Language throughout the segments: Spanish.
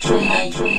country.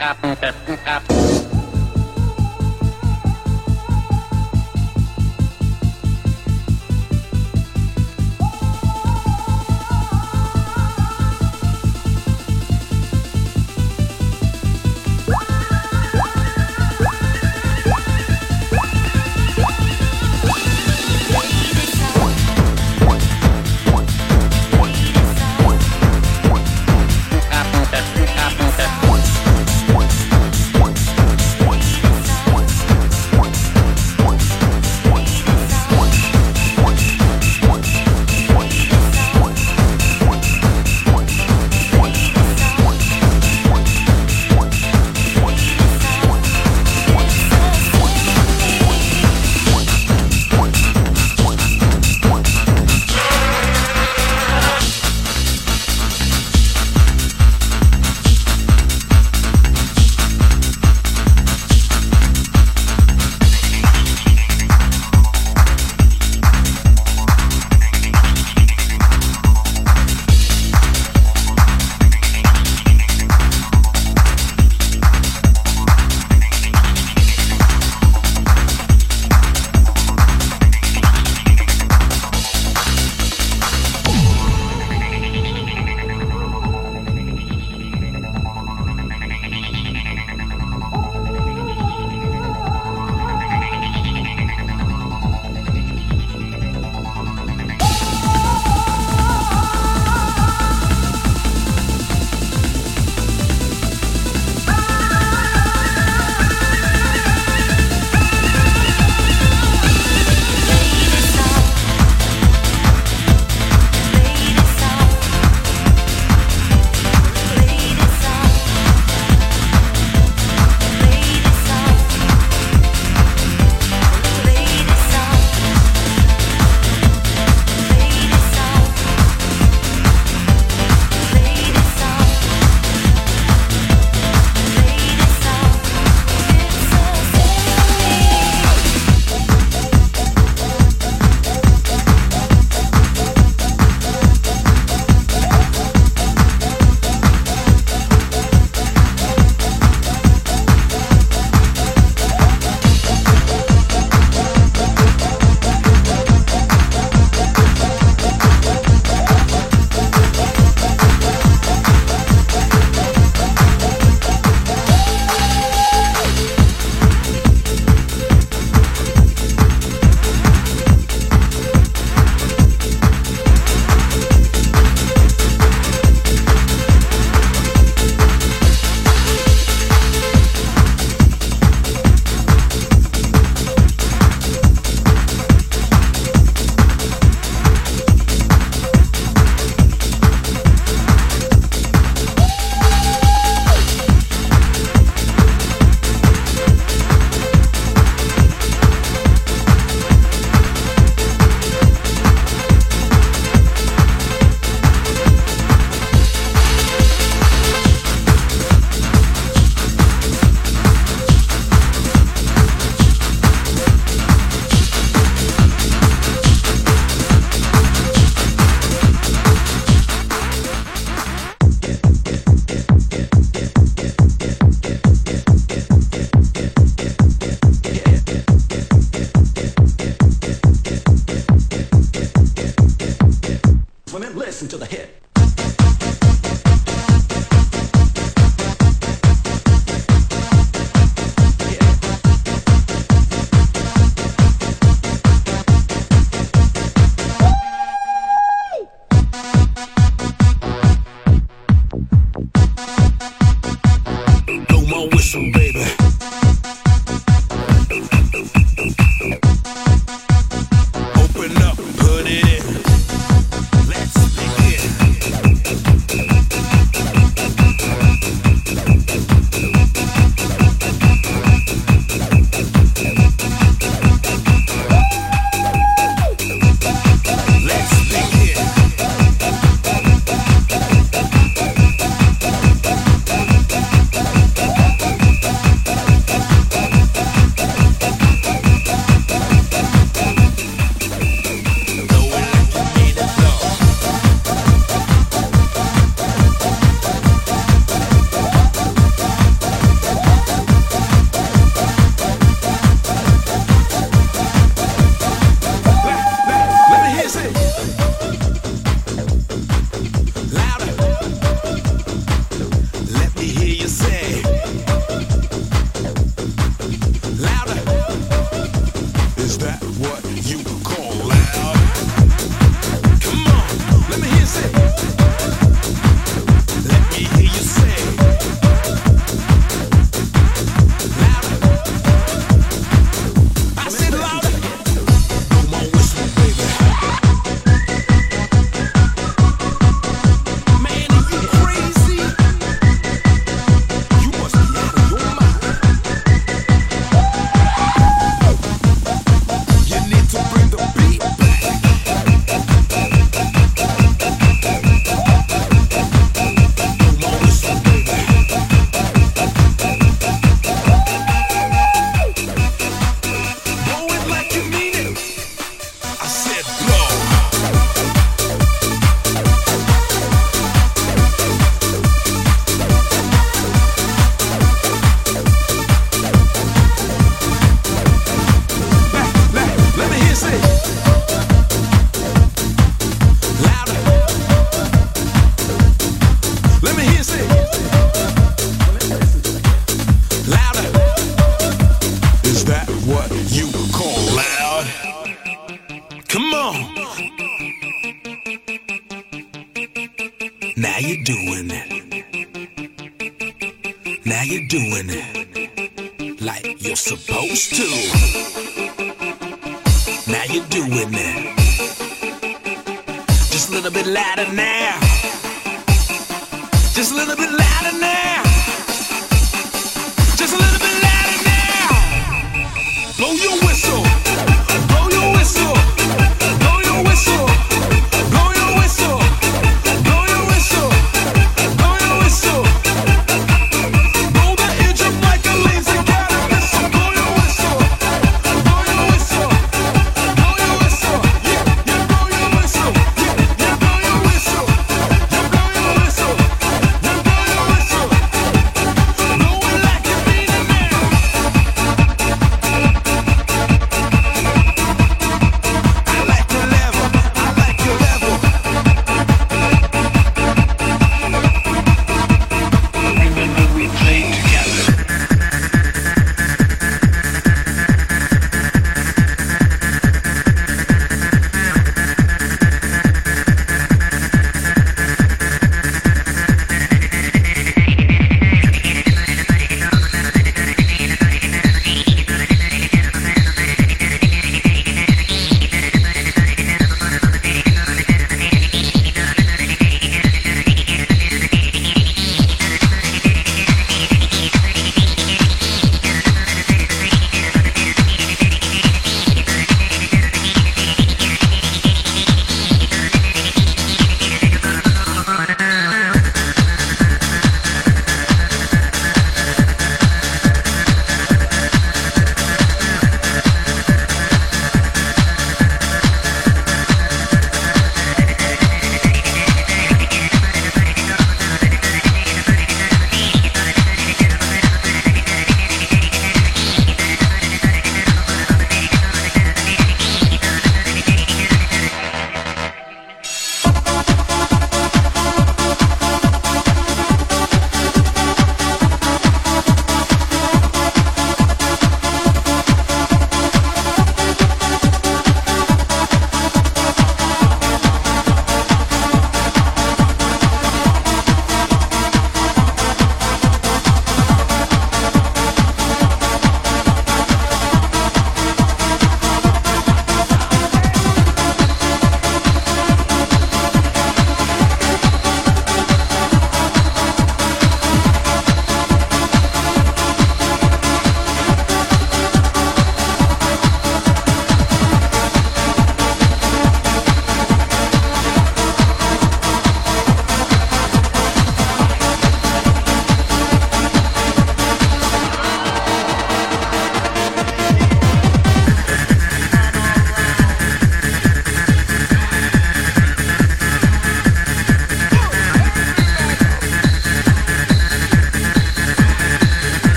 cap cap cap cap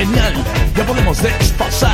genial, ya podemos despasar.